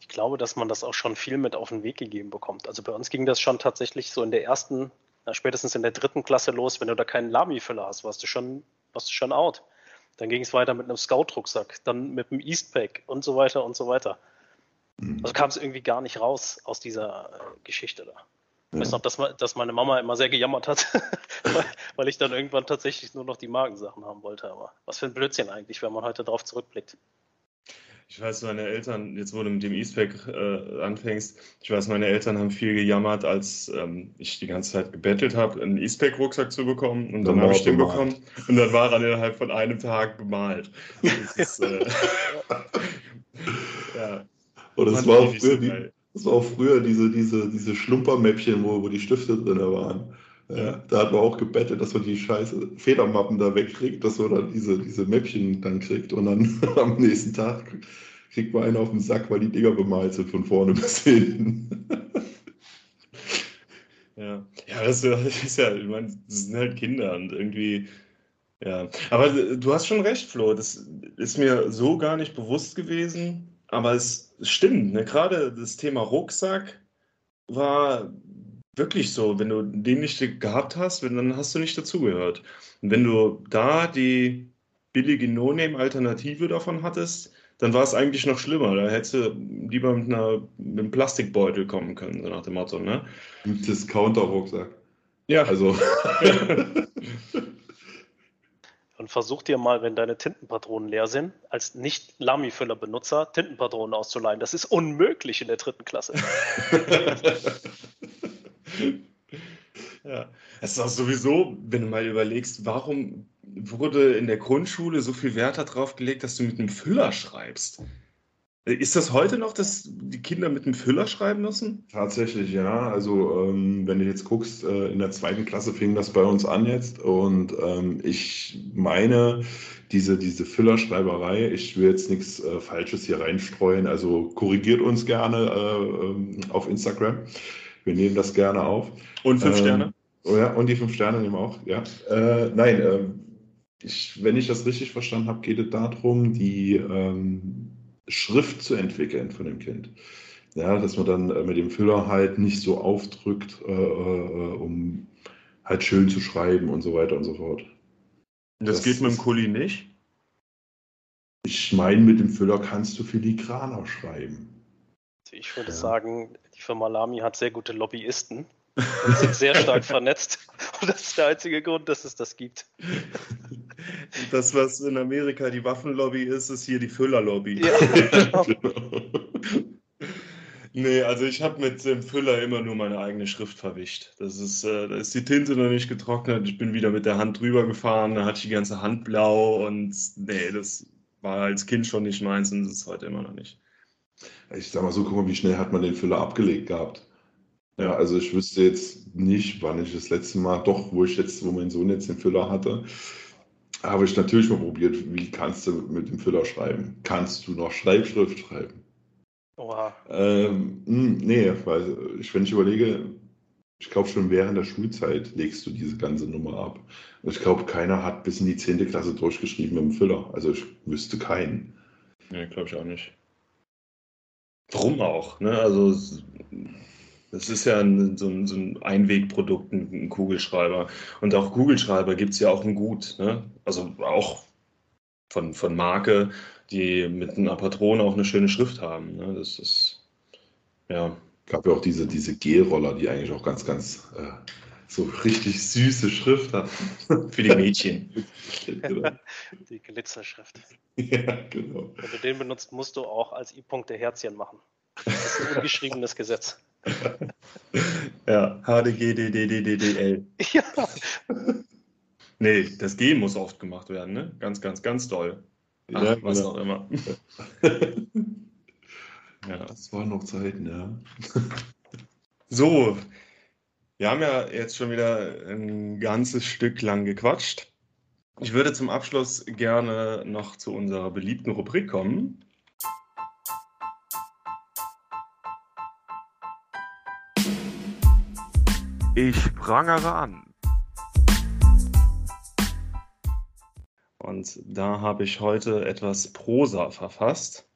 Speaker 3: Ich glaube, dass man das auch schon viel mit auf den Weg gegeben bekommt. Also bei uns ging das schon tatsächlich so in der ersten, na, spätestens in der dritten Klasse los, wenn du da keinen Lami-Füller hast, warst du schon, warst du schon out. Dann ging es weiter mit einem Scout-Rucksack, dann mit einem Eastpack und so weiter und so weiter. Mhm. Also kam es irgendwie gar nicht raus aus dieser äh, Geschichte da. Ich weiß noch, dass, dass, meine Mama immer sehr gejammert hat, weil ich dann irgendwann tatsächlich nur noch die Magensachen haben wollte. Aber was für ein Blödsinn eigentlich, wenn man heute darauf zurückblickt.
Speaker 2: Ich weiß, meine Eltern, jetzt wo du mit dem Eastpack äh, anfängst, ich weiß, meine Eltern haben viel gejammert, als ähm, ich die ganze Zeit gebettelt habe, einen Eastpack-Rucksack zu bekommen. Und dann, dann habe ich den bemalt. bekommen. Und dann war er innerhalb von einem Tag bemalt. Das ist, äh,
Speaker 1: ja. Und das war, auch früher, die, das war auch früher diese, diese, diese Schlumpermäppchen, wo, wo die Stifte drin waren. Ja, da hat man auch gebettet, dass man die scheiße Federmappen da wegkriegt, dass man dann diese, diese Mäppchen dann kriegt und dann am nächsten Tag kriegt man einen auf den Sack, weil die Dinger bemalt sind von vorne bis hinten.
Speaker 2: Ja, ja das, ist ja, ich meine, das sind halt Kinder und irgendwie, ja. Aber du hast schon recht, Flo, das ist mir so gar nicht bewusst gewesen, aber es stimmt, ne? gerade das Thema Rucksack war wirklich so. Wenn du den nicht gehabt hast, dann hast du nicht dazugehört. Und wenn du da die billige No-Name-Alternative davon hattest, dann war es eigentlich noch schlimmer. Da hättest du lieber mit, einer, mit einem Plastikbeutel kommen können, so nach dem Motto. Ne?
Speaker 1: Ein Discounter-Rucksack.
Speaker 2: Ja. Also.
Speaker 3: Und versuch dir mal, wenn deine Tintenpatronen leer sind, als Nicht-Lami-Füller-Benutzer Tintenpatronen auszuleihen. Das ist unmöglich in der dritten Klasse.
Speaker 2: ja, es ist auch sowieso, wenn du mal überlegst, warum wurde in der Grundschule so viel Wert darauf gelegt, dass du mit einem Füller schreibst? Ist das heute noch, dass die Kinder mit einem Füller schreiben müssen?
Speaker 1: Tatsächlich, ja. Also ähm, wenn du jetzt guckst, äh, in der zweiten Klasse fing das bei uns an jetzt und ähm, ich meine, diese, diese Füllerschreiberei, ich will jetzt nichts äh, Falsches hier reinstreuen, also korrigiert uns gerne äh, ähm, auf Instagram. Wir nehmen das gerne auf.
Speaker 2: Und fünf ähm, Sterne?
Speaker 1: Oh ja, und die fünf Sterne nehmen wir auch, ja. Äh, nein, ähm, ich, wenn ich das richtig verstanden habe, geht es darum, die ähm, Schrift zu entwickeln von dem Kind. Ja, dass man dann äh, mit dem Füller halt nicht so aufdrückt, äh, äh, um halt schön zu schreiben und so weiter und so fort.
Speaker 2: Das, das geht mit dem Kuli nicht?
Speaker 1: Ich meine, mit dem Füller kannst du filigraner schreiben.
Speaker 3: Ich würde ja. sagen, die Firma Lamy hat sehr gute Lobbyisten und sind sehr stark vernetzt. Und das ist der einzige Grund, dass es das gibt.
Speaker 2: Das, was in Amerika die Waffenlobby ist, ist hier die Füllerlobby. Ja, Nee, also ich habe mit dem Füller immer nur meine eigene Schrift verwischt. Das ist, äh, da ist die Tinte noch nicht getrocknet. Ich bin wieder mit der Hand drüber gefahren, da hatte ich die ganze Hand blau und nee, das war als Kind schon nicht meins und das ist heute immer noch nicht.
Speaker 1: Ich sag mal so, guck mal, wie schnell hat man den Füller abgelegt gehabt. Ja, also ich wüsste jetzt nicht, wann ich das letzte Mal, doch, wo ich jetzt, wo mein Sohn jetzt den Füller hatte, habe ich natürlich mal probiert, wie kannst du mit dem Füller schreiben? Kannst du noch Schreibschrift schreiben? Oha. Ähm, hm, nee, weil ich, wenn ich überlege, ich glaube schon während der Schulzeit legst du diese ganze Nummer ab. Ich glaube, keiner hat bis in die 10. Klasse durchgeschrieben mit dem Füller. Also ich wüsste keinen.
Speaker 2: Nee, glaube ich auch nicht. Warum auch? Ne? Also das ist ja ein, so, ein, so ein Einwegprodukt, ein, Kugelschreiber. Und auch Kugelschreiber gibt es ja auch ein Gut. Ne? Also auch von, von Marke, die mit einer Patrone auch eine schöne Schrift haben. Ne? Das ist, ja.
Speaker 1: Es gab ja auch diese, diese Gelroller, die eigentlich auch ganz, ganz äh, so richtig süße Schrift hatten.
Speaker 2: Für die Mädchen.
Speaker 3: Die Glitzerschrift. Ja, genau. Wenn du den benutzt, musst du auch als I-Punkte Herzchen machen. Das ist ein ungeschriebenes Gesetz.
Speaker 2: Ja, HDGDDDDL. Ja. Nee, das G muss oft gemacht werden, ne? Ganz, ganz, ganz doll. Ach, ja, was genau. auch immer.
Speaker 1: ja. Das waren noch Zeiten, ja.
Speaker 2: So, wir haben ja jetzt schon wieder ein ganzes Stück lang gequatscht. Ich würde zum Abschluss gerne noch zu unserer beliebten Rubrik kommen. Ich prangere an. Und da habe ich heute etwas Prosa verfasst,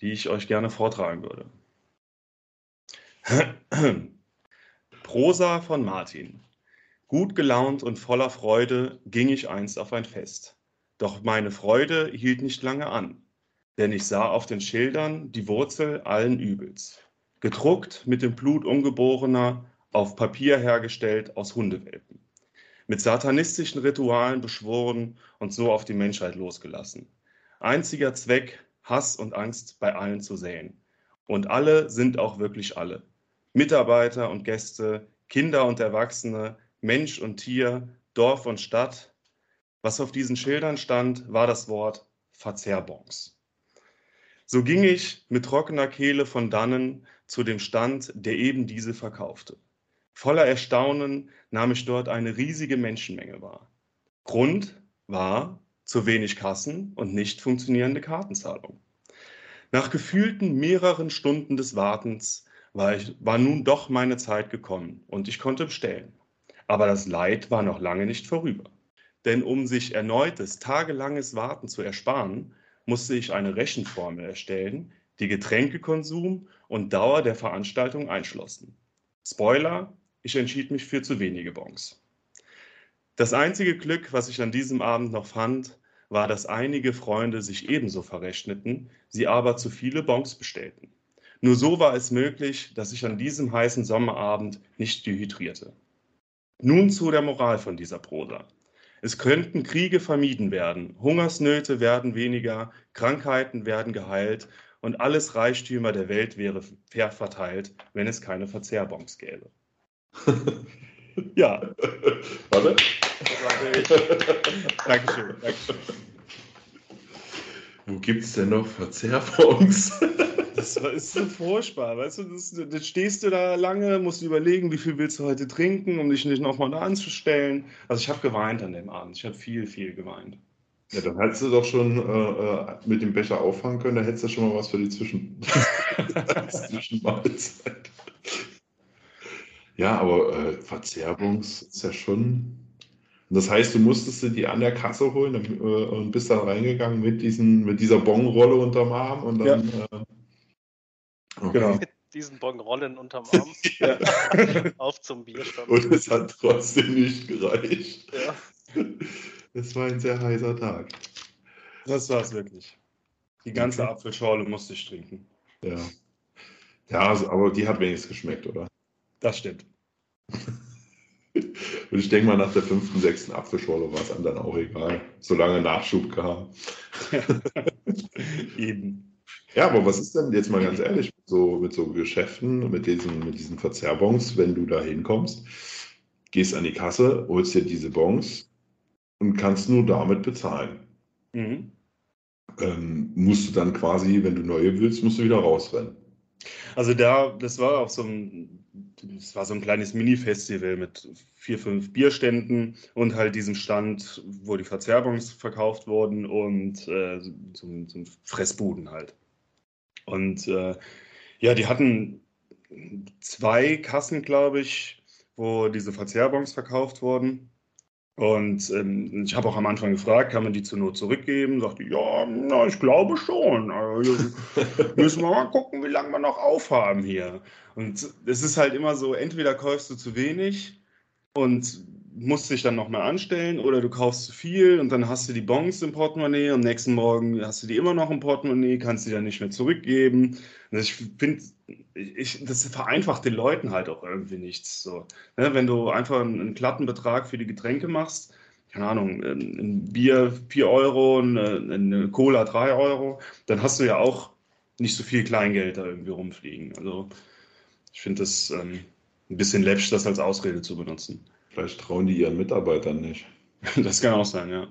Speaker 2: die ich euch gerne vortragen würde. Prosa von Martin. Gut gelaunt und voller Freude ging ich einst auf ein Fest. Doch meine Freude hielt nicht lange an, denn ich sah auf den Schildern die Wurzel allen Übels. Gedruckt mit dem Blut Ungeborener, auf Papier hergestellt aus Hundewelpen, mit satanistischen Ritualen beschworen und so auf die Menschheit losgelassen. Einziger Zweck, Hass und Angst bei allen zu säen. Und alle sind auch wirklich alle. Mitarbeiter und Gäste, Kinder und Erwachsene, Mensch und Tier, Dorf und Stadt. Was auf diesen Schildern stand, war das Wort Verzehrbons. So ging ich mit trockener Kehle von dannen zu dem Stand, der eben diese verkaufte. Voller Erstaunen nahm ich dort eine riesige Menschenmenge wahr. Grund war zu wenig Kassen und nicht funktionierende Kartenzahlung. Nach gefühlten mehreren Stunden des Wartens war, ich, war nun doch meine Zeit gekommen und ich konnte bestellen. Aber das Leid war noch lange nicht vorüber. Denn um sich erneutes tagelanges Warten zu ersparen, musste ich eine Rechenformel erstellen, die Getränkekonsum und Dauer der Veranstaltung einschlossen. Spoiler, ich entschied mich für zu wenige Bons. Das einzige Glück, was ich an diesem Abend noch fand, war, dass einige Freunde sich ebenso verrechneten, sie aber zu viele Bons bestellten. Nur so war es möglich, dass ich an diesem heißen Sommerabend nicht dehydrierte. Nun zu der Moral von dieser Prosa. Es könnten Kriege vermieden werden, Hungersnöte werden weniger, Krankheiten werden geheilt und alles Reichtümer der Welt wäre fair verteilt, wenn es keine Verzehrbons gäbe. ja.
Speaker 1: Warte.
Speaker 2: Dankeschön, Dankeschön.
Speaker 1: Wo gibt es denn noch Verzehrbons?
Speaker 2: Das ist so furchtbar, weißt du, das, das stehst du da lange, musst überlegen, wie viel willst du heute trinken, um dich nicht nochmal da anzustellen. Also ich habe geweint an dem Abend, ich habe viel, viel geweint.
Speaker 1: Ja, dann hättest du doch schon äh, äh mit dem Becher auffangen können, da hättest du schon mal was für die Zwischen Zwischenmahlzeit. Ja, aber äh, Verzerrungs ist ja schon. Das heißt, du musstest die an der Kasse holen äh, und bist dann reingegangen mit, diesen, mit dieser Bonrolle unterm Arm und dann. Ja. Äh,
Speaker 3: okay. Genau. Mit diesen Bonrollen unterm Arm. Auf zum Bierstand.
Speaker 1: Und es hat trotzdem nicht gereicht. Ja. Es war ein sehr heißer Tag.
Speaker 2: Das war es wirklich. Die ganze okay. Apfelschorle musste ich trinken.
Speaker 1: Ja. Ja, also, aber die hat wenigstens geschmeckt, oder?
Speaker 2: Das stimmt.
Speaker 1: Und ich denke mal, nach der fünften, sechsten Apfelschorle war es einem dann auch egal, solange Nachschub kam.
Speaker 2: Eben.
Speaker 1: Ja, aber was ist denn jetzt mal ganz ehrlich mit so, mit so Geschäften, mit diesen, mit diesen Verzerrbons, wenn du da hinkommst, gehst an die Kasse, holst dir diese Bons und kannst nur damit bezahlen. Mhm. Ähm, musst du dann quasi, wenn du neue willst, musst du wieder rausrennen.
Speaker 2: Also da, das war auch so ein es war so ein kleines Mini-Festival mit vier, fünf Bierständen und halt diesem Stand, wo die Verzerrungs verkauft wurden und äh, zum, zum Fressbuden halt. Und äh, ja, die hatten zwei Kassen, glaube ich, wo diese Verzehrbons verkauft wurden. Und ähm, ich habe auch am Anfang gefragt, kann man die zur Not zurückgeben? Sagte, ja, na, ich glaube schon. Also, müssen wir mal gucken, wie lange wir noch aufhaben hier. Und es ist halt immer so, entweder kaufst du zu wenig und musst dich dann nochmal anstellen oder du kaufst zu viel und dann hast du die Bons im Portemonnaie und am nächsten Morgen hast du die immer noch im Portemonnaie, kannst sie dann nicht mehr zurückgeben. Also ich finde, ich, das vereinfacht den Leuten halt auch irgendwie nichts. So. Ne, wenn du einfach einen, einen glatten Betrag für die Getränke machst, keine Ahnung, ein Bier 4 Euro, eine, eine Cola 3 Euro, dann hast du ja auch nicht so viel Kleingeld da irgendwie rumfliegen. Also ich finde das, ähm, ein bisschen läppisch, das als Ausrede zu benutzen.
Speaker 1: Vielleicht trauen die ihren Mitarbeitern nicht.
Speaker 2: Das kann auch sein, ja.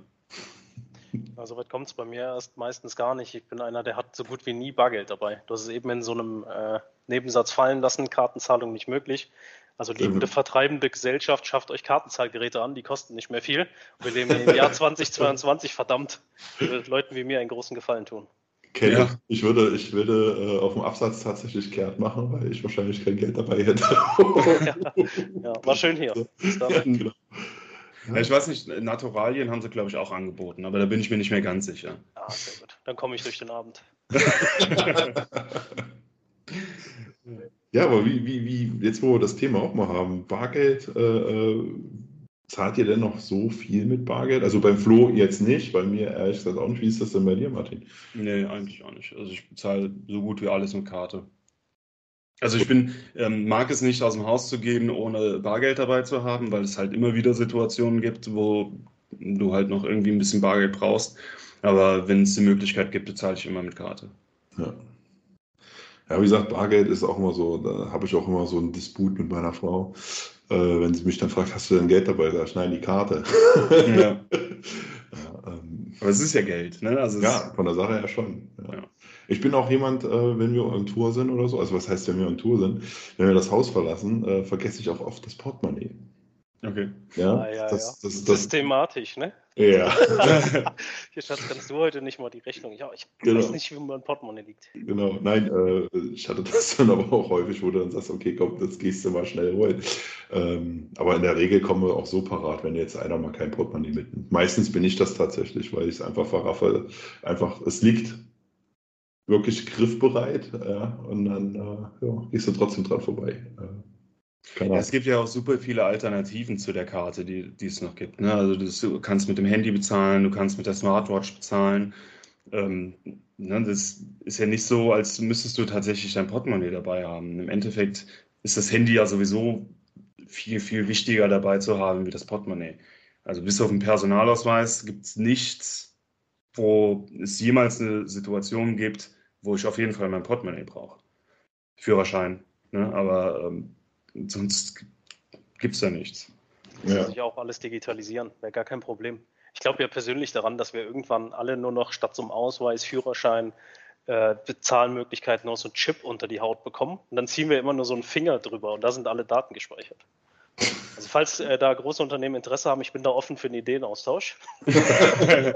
Speaker 3: Also weit kommt es bei mir erst meistens gar nicht. Ich bin einer, der hat so gut wie nie Bargeld dabei. Du hast es eben in so einem äh, Nebensatz fallen lassen, Kartenzahlung nicht möglich. Also liebende, mhm. vertreibende Gesellschaft schafft euch Kartenzahlgeräte an, die kosten nicht mehr viel. Und wir leben im Jahr 2022, verdammt, Leuten wie mir einen großen Gefallen tun.
Speaker 1: Kenne ja. ich. würde, ich würde äh, auf dem Absatz tatsächlich kehrt machen, weil ich wahrscheinlich kein Geld dabei hätte.
Speaker 3: ja, ja, war schön hier. genau.
Speaker 2: Ja, ich weiß nicht, Naturalien haben sie, glaube ich, auch angeboten, aber da bin ich mir nicht mehr ganz sicher.
Speaker 3: Ah, sehr gut. Dann komme ich durch den Abend.
Speaker 1: ja, aber wie, wie, wie, jetzt wo wir das Thema auch mal haben, Bargeld, äh, äh, zahlt ihr denn noch so viel mit Bargeld? Also beim Flo jetzt nicht, bei mir ehrlich gesagt auch nicht. Wie ist das denn bei dir, Martin?
Speaker 2: Nee, eigentlich auch nicht. Also ich bezahle so gut wie alles mit Karte. Also ich bin, ähm, mag es nicht aus dem Haus zu gehen, ohne Bargeld dabei zu haben, weil es halt immer wieder Situationen gibt, wo du halt noch irgendwie ein bisschen Bargeld brauchst. Aber wenn es die Möglichkeit gibt, bezahle ich immer mit Karte.
Speaker 1: Ja. Ja, wie gesagt, Bargeld ist auch immer so, da habe ich auch immer so einen Disput mit meiner Frau. Äh, wenn sie mich dann fragt, hast du denn Geld dabei? Da schneiden die Karte. Ja.
Speaker 2: ja ähm, Aber es ist ja Geld, ne?
Speaker 1: Also ja, von der Sache her schon. Ja. ja. Ich bin auch jemand, äh, wenn wir on Tour sind oder so, also was heißt, wenn wir on Tour sind, wenn wir das Haus verlassen, äh, vergesse ich auch oft das Portemonnaie.
Speaker 2: Okay.
Speaker 3: Ja, ah, ja, das, ja. Das, das, Systematisch, ne?
Speaker 1: Ja.
Speaker 3: Hier, Schatz, kannst du heute nicht mal die Rechnung. Ja, ich genau. weiß nicht, wie mein Portemonnaie liegt.
Speaker 1: Genau, nein, äh, ich hatte das dann aber auch häufig, wo du dann sagst, okay, komm, das gehst du mal schnell holen. Ähm, aber in der Regel kommen wir auch so parat, wenn jetzt einer mal kein Portemonnaie mitnimmt. Meistens bin ich das tatsächlich, weil ich es einfach verraffe. Einfach, es liegt wirklich griffbereit. Ja, und dann äh, ja, gehst du trotzdem dran vorbei.
Speaker 2: Ja, es gibt ja auch super viele Alternativen zu der Karte, die, die es noch gibt. Ne? Also das, du kannst mit dem Handy bezahlen, du kannst mit der Smartwatch bezahlen. Ähm, ne? Das ist ja nicht so, als müsstest du tatsächlich dein Portemonnaie dabei haben. Im Endeffekt ist das Handy ja sowieso viel, viel wichtiger dabei zu haben wie das Portemonnaie. Also bis auf den Personalausweis gibt es nichts, wo es jemals eine Situation gibt, wo ich auf jeden Fall mein Portemonnaie brauche. Führerschein. Ne? Aber ähm, sonst gibt es da nichts.
Speaker 3: Das ja. sich auch alles digitalisieren, wäre gar kein Problem. Ich glaube ja persönlich daran, dass wir irgendwann alle nur noch statt zum Ausweis, Führerschein, äh, Bezahlmöglichkeiten noch so einen Chip unter die Haut bekommen. Und dann ziehen wir immer nur so einen Finger drüber und da sind alle Daten gespeichert. Also falls äh, da große Unternehmen Interesse haben, ich bin da offen für einen Ideenaustausch.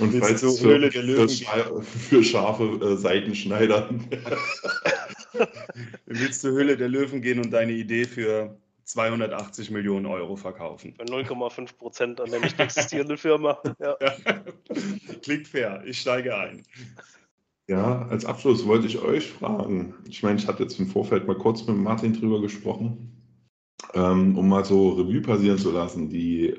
Speaker 1: Und falls es für, für, für, scharfe äh, Seitenschneider.
Speaker 2: willst du Höhle der Löwen gehen und deine Idee für 280 Millionen Euro verkaufen.
Speaker 3: Für 0,5 Prozent an der nicht existierenden Firma. Ja.
Speaker 2: Klingt fair, ich steige ein.
Speaker 1: Ja, als Abschluss wollte ich euch fragen. Ich meine, ich hatte jetzt im Vorfeld mal kurz mit Martin drüber gesprochen, ähm, um mal so Revue passieren zu lassen. Die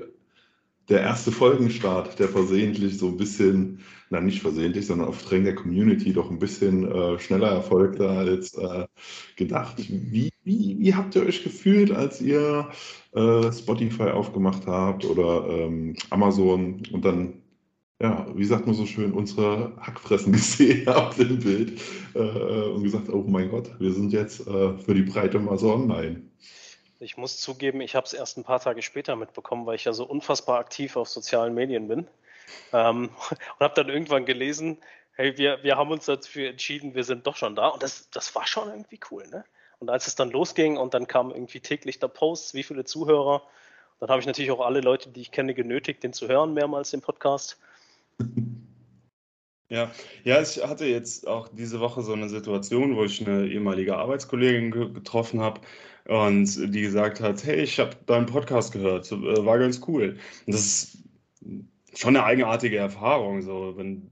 Speaker 1: der erste Folgenstart, der versehentlich so ein bisschen, na nicht versehentlich, sondern auf Drängen der Community doch ein bisschen äh, schneller erfolgte als äh, gedacht. Wie, wie, wie habt ihr euch gefühlt, als ihr äh, Spotify aufgemacht habt oder ähm, Amazon und dann, ja, wie sagt man so schön, unsere Hackfressen gesehen habt im Bild äh, und gesagt, oh mein Gott, wir sind jetzt äh, für die Breite mal so online.
Speaker 3: Ich muss zugeben, ich habe es erst ein paar Tage später mitbekommen, weil ich ja so unfassbar aktiv auf sozialen Medien bin. Ähm, und habe dann irgendwann gelesen, hey, wir, wir haben uns dafür entschieden, wir sind doch schon da. Und das, das war schon irgendwie cool. Ne? Und als es dann losging und dann kamen irgendwie täglich da Posts, wie viele Zuhörer, dann habe ich natürlich auch alle Leute, die ich kenne, genötigt, den zu hören, mehrmals den Podcast.
Speaker 2: Ja, ja, ich hatte jetzt auch diese Woche so eine Situation, wo ich eine ehemalige Arbeitskollegin ge getroffen habe und die gesagt hat, hey, ich habe deinen Podcast gehört, äh, war ganz cool. Und das ist schon eine eigenartige Erfahrung, so wenn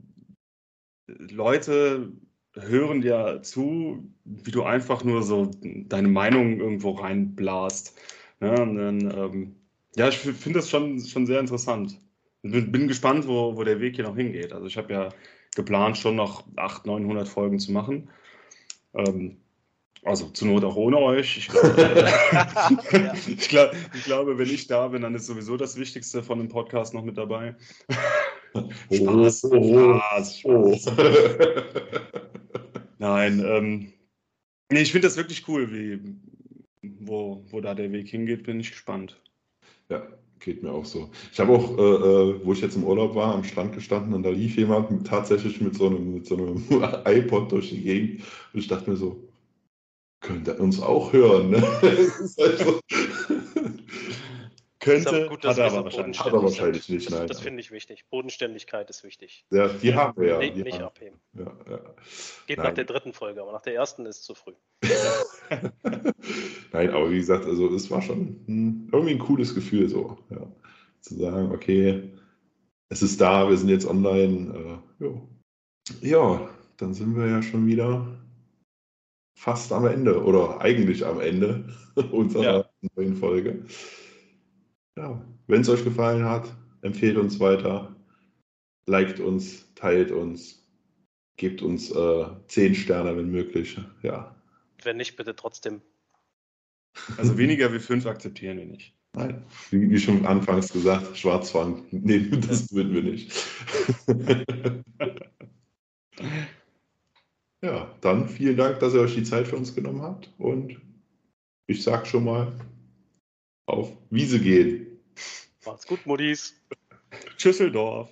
Speaker 2: Leute hören dir zu, wie du einfach nur so deine Meinung irgendwo reinblast. Ja, und dann, ähm, ja ich finde das schon, schon sehr interessant. Bin, bin gespannt, wo, wo der Weg hier noch hingeht. Also ich habe ja geplant, schon noch 800, 900 Folgen zu machen. Ähm, also zur Not auch ohne euch. Ich glaube, ich, glaub, ich glaube, wenn ich da bin, dann ist sowieso das Wichtigste von dem Podcast noch mit dabei. Spaß, oh, Spaß, Spaß. Oh. Nein, ähm, Nee, ich finde das wirklich cool, wie, wo, wo da der Weg hingeht, bin ich gespannt.
Speaker 1: Ja, geht mir auch so. Ich habe auch, äh, äh, wo ich jetzt im Urlaub war, am Strand gestanden und da lief jemand tatsächlich mit so, einem, mit so einem iPod durch die Gegend und ich dachte mir so, könnte uns auch hören. Ne? das ist halt so.
Speaker 2: Könnte,
Speaker 3: gut,
Speaker 2: hat er aber wahrscheinlich.
Speaker 1: Hat er wahrscheinlich nicht,
Speaker 3: Das,
Speaker 1: nein.
Speaker 3: das finde ich wichtig. Bodenständigkeit ist wichtig.
Speaker 1: Ja, die haben wir ja.
Speaker 3: Nicht
Speaker 1: haben,
Speaker 3: abheben.
Speaker 1: ja, ja.
Speaker 3: Geht
Speaker 1: Nein.
Speaker 3: nach der dritten Folge, aber nach der ersten ist es zu früh.
Speaker 1: Nein, aber wie gesagt, also es war schon hm, irgendwie ein cooles Gefühl, so, ja. Zu sagen, okay, es ist da, wir sind jetzt online. Äh, ja, dann sind wir ja schon wieder fast am Ende oder eigentlich am Ende unserer
Speaker 2: Ja.
Speaker 1: neuen Folge. Ja, wenn es euch gefallen hat, empfehlt uns weiter, liked uns, teilt uns, gebt uns äh, 10 Sterne, wenn möglich. Ja,
Speaker 3: Wenn nicht, bitte trotzdem.
Speaker 2: Also weniger wie fünf akzeptieren wir nicht.
Speaker 1: Nein, wie, wie schon anfangs gesagt, Schwarzfang, nee, das würden wir nicht. ja, dann vielen Dank, dass ihr euch die Zeit für uns genommen habt und ich sag schon mal, auf Wiese gehen.
Speaker 3: Macht's gut, Muddis.
Speaker 2: Tschüsseldorf.